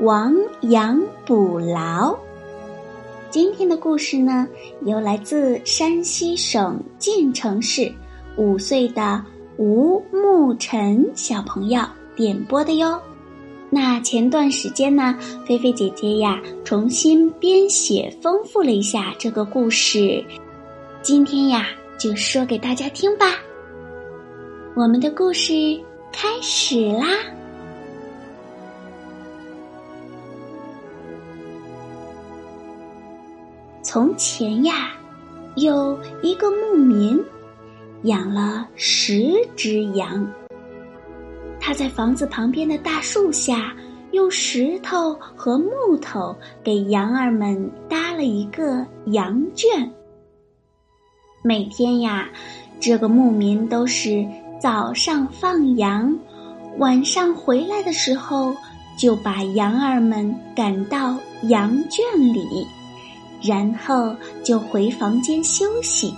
亡羊补牢。今天的故事呢，由来自山西省晋城市五岁的吴沐晨小朋友点播的哟。那前段时间呢，菲菲姐姐呀重新编写丰富了一下这个故事，今天呀就说给大家听吧。我们的故事开始啦！从前呀，有一个牧民，养了十只羊。他在房子旁边的大树下，用石头和木头给羊儿们搭了一个羊圈。每天呀，这个牧民都是早上放羊，晚上回来的时候，就把羊儿们赶到羊圈里。然后就回房间休息，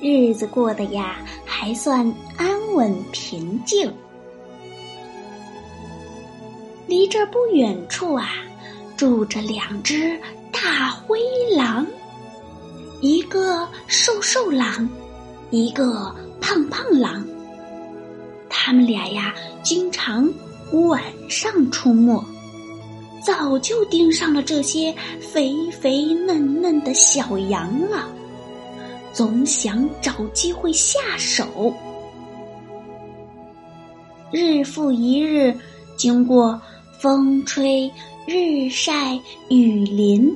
日子过得呀还算安稳平静。离这不远处啊，住着两只大灰狼，一个瘦瘦狼，一个胖胖狼。他们俩呀，经常晚上出没。早就盯上了这些肥肥嫩嫩的小羊了，总想找机会下手。日复一日，经过风吹日晒雨淋，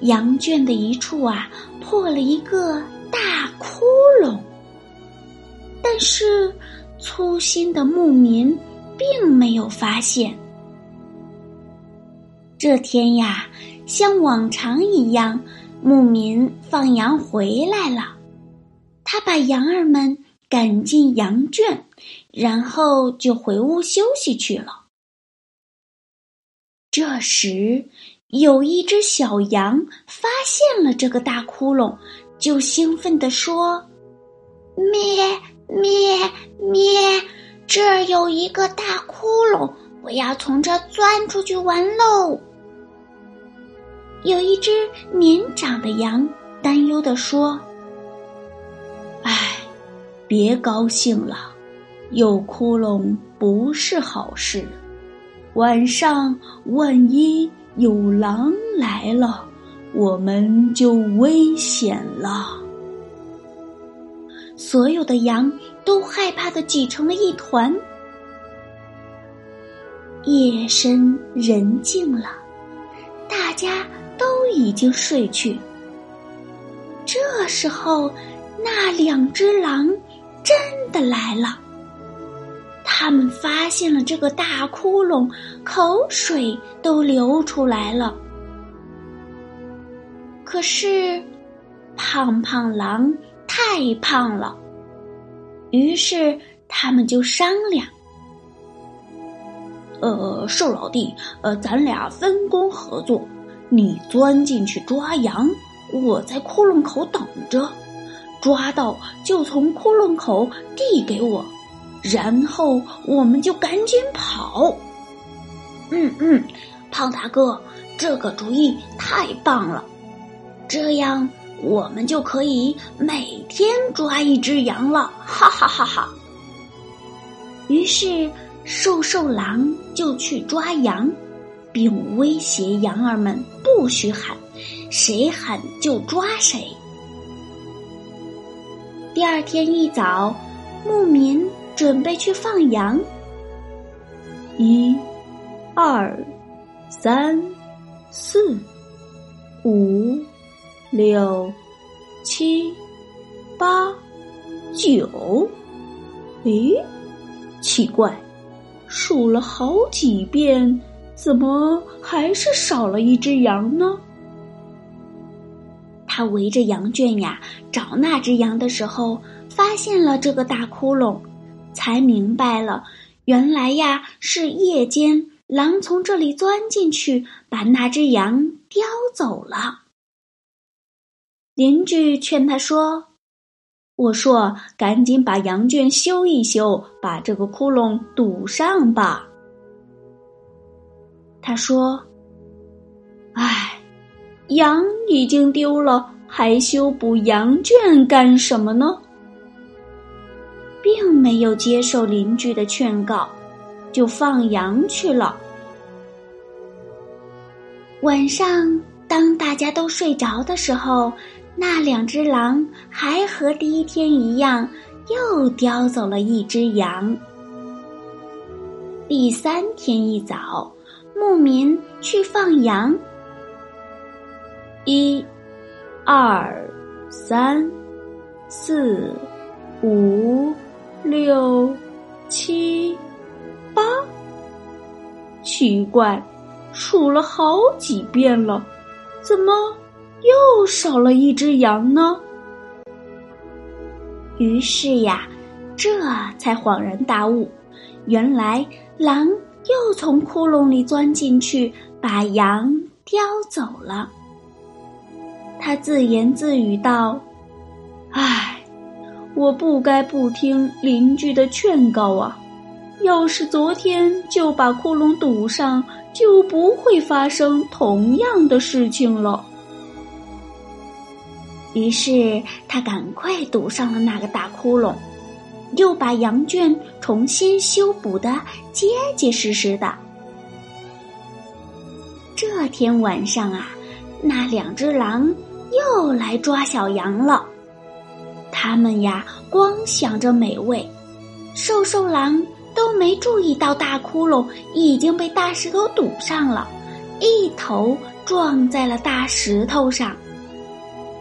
羊圈的一处啊破了一个大窟窿。但是粗心的牧民并没有发现。这天呀，像往常一样，牧民放羊回来了。他把羊儿们赶进羊圈，然后就回屋休息去了。这时，有一只小羊发现了这个大窟窿，就兴奋地说：“咩咩咩，这儿有一个大窟窿。”我要从这钻出去玩喽！有一只年长的羊担忧的说：“哎，别高兴了，有窟窿不是好事。晚上万一有狼来了，我们就危险了。”所有的羊都害怕的挤成了一团。夜深人静了，大家都已经睡去。这时候，那两只狼真的来了。他们发现了这个大窟窿，口水都流出来了。可是，胖胖狼太胖了，于是他们就商量。呃，瘦老弟，呃，咱俩分工合作，你钻进去抓羊，我在窟窿口等着，抓到就从窟窿口递给我，然后我们就赶紧跑。嗯嗯，胖大哥，这个主意太棒了，这样我们就可以每天抓一只羊了，哈哈哈哈。于是。瘦瘦狼就去抓羊，并威胁羊儿们不许喊，谁喊就抓谁。第二天一早，牧民准备去放羊。一、二、三、四、五、六、七、八、九。咦，奇怪。数了好几遍，怎么还是少了一只羊呢？他围着羊圈呀找那只羊的时候，发现了这个大窟窿，才明白了，原来呀是夜间狼从这里钻进去，把那只羊叼走了。邻居劝他说：“我说，赶紧把羊圈修一修，把这个窟窿堵上吧。”他说：“唉。”羊已经丢了，还修补羊圈干什么呢？并没有接受邻居的劝告，就放羊去了。晚上，当大家都睡着的时候，那两只狼还和第一天一样，又叼走了一只羊。第三天一早，牧民去放羊。一、二、三、四、五、六、七、八，奇怪，数了好几遍了，怎么又少了一只羊呢？于是呀，这才恍然大悟，原来狼又从窟窿里钻进去，把羊叼走了。他自言自语道：“唉，我不该不听邻居的劝告啊！要是昨天就把窟窿堵上，就不会发生同样的事情了。”于是他赶快堵上了那个大窟窿，又把羊圈重新修补的结结实实的。这天晚上啊，那两只狼。又来抓小羊了，他们呀光想着美味，瘦瘦狼都没注意到大窟窿已经被大石头堵上了，一头撞在了大石头上，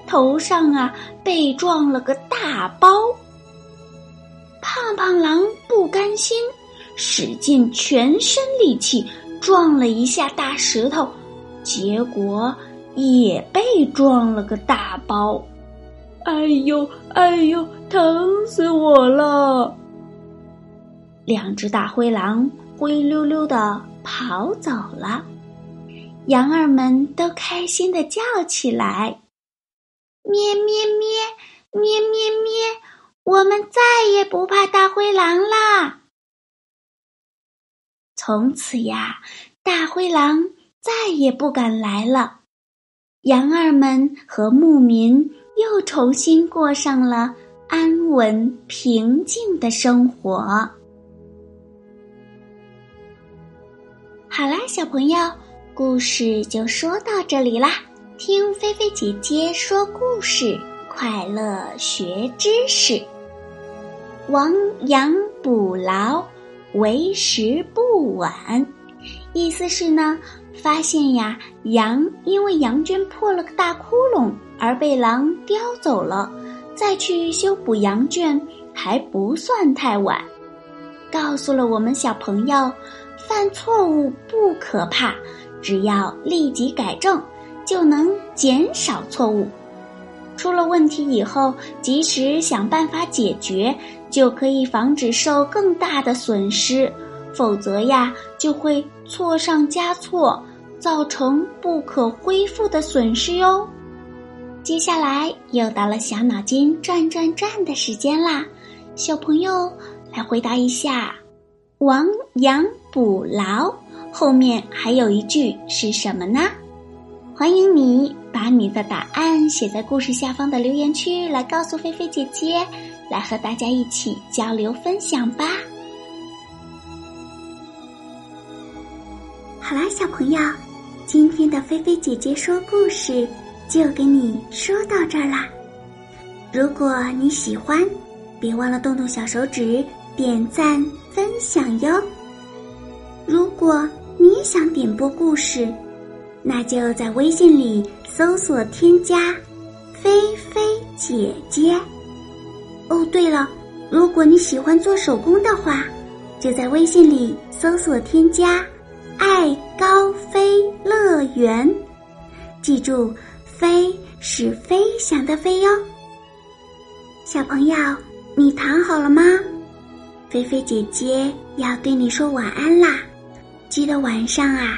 头上啊被撞了个大包。胖胖狼不甘心，使尽全身力气撞了一下大石头，结果。也被撞了个大包，哎呦哎呦，疼死我了！两只大灰狼灰溜溜的跑走了，羊儿们都开心的叫起来：“咩咩咩，咩咩咩，我们再也不怕大灰狼啦！”从此呀，大灰狼再也不敢来了。羊儿们和牧民又重新过上了安稳平静的生活。好啦，小朋友，故事就说到这里啦。听菲菲姐姐说故事，快乐学知识。亡羊补牢，为时不晚。意思是呢。发现呀，羊因为羊圈破了个大窟窿而被狼叼走了，再去修补羊圈还不算太晚。告诉了我们小朋友，犯错误不可怕，只要立即改正，就能减少错误。出了问题以后，及时想办法解决，就可以防止受更大的损失。否则呀，就会错上加错，造成不可恢复的损失哟。接下来又到了小脑筋转转转的时间啦，小朋友来回答一下：“亡羊补牢”后面还有一句是什么呢？欢迎你把你的答案写在故事下方的留言区，来告诉菲菲姐姐，来和大家一起交流分享吧。好啦，小朋友，今天的菲菲姐姐说故事就给你说到这儿啦。如果你喜欢，别忘了动动小手指点赞分享哟。如果你也想点播故事，那就在微信里搜索添加“菲菲姐姐”。哦，对了，如果你喜欢做手工的话，就在微信里搜索添加。爱高飞乐园。记住，飞是飞翔的飞哟。小朋友，你躺好了吗？菲菲姐姐要对你说晚安啦！记得晚上啊，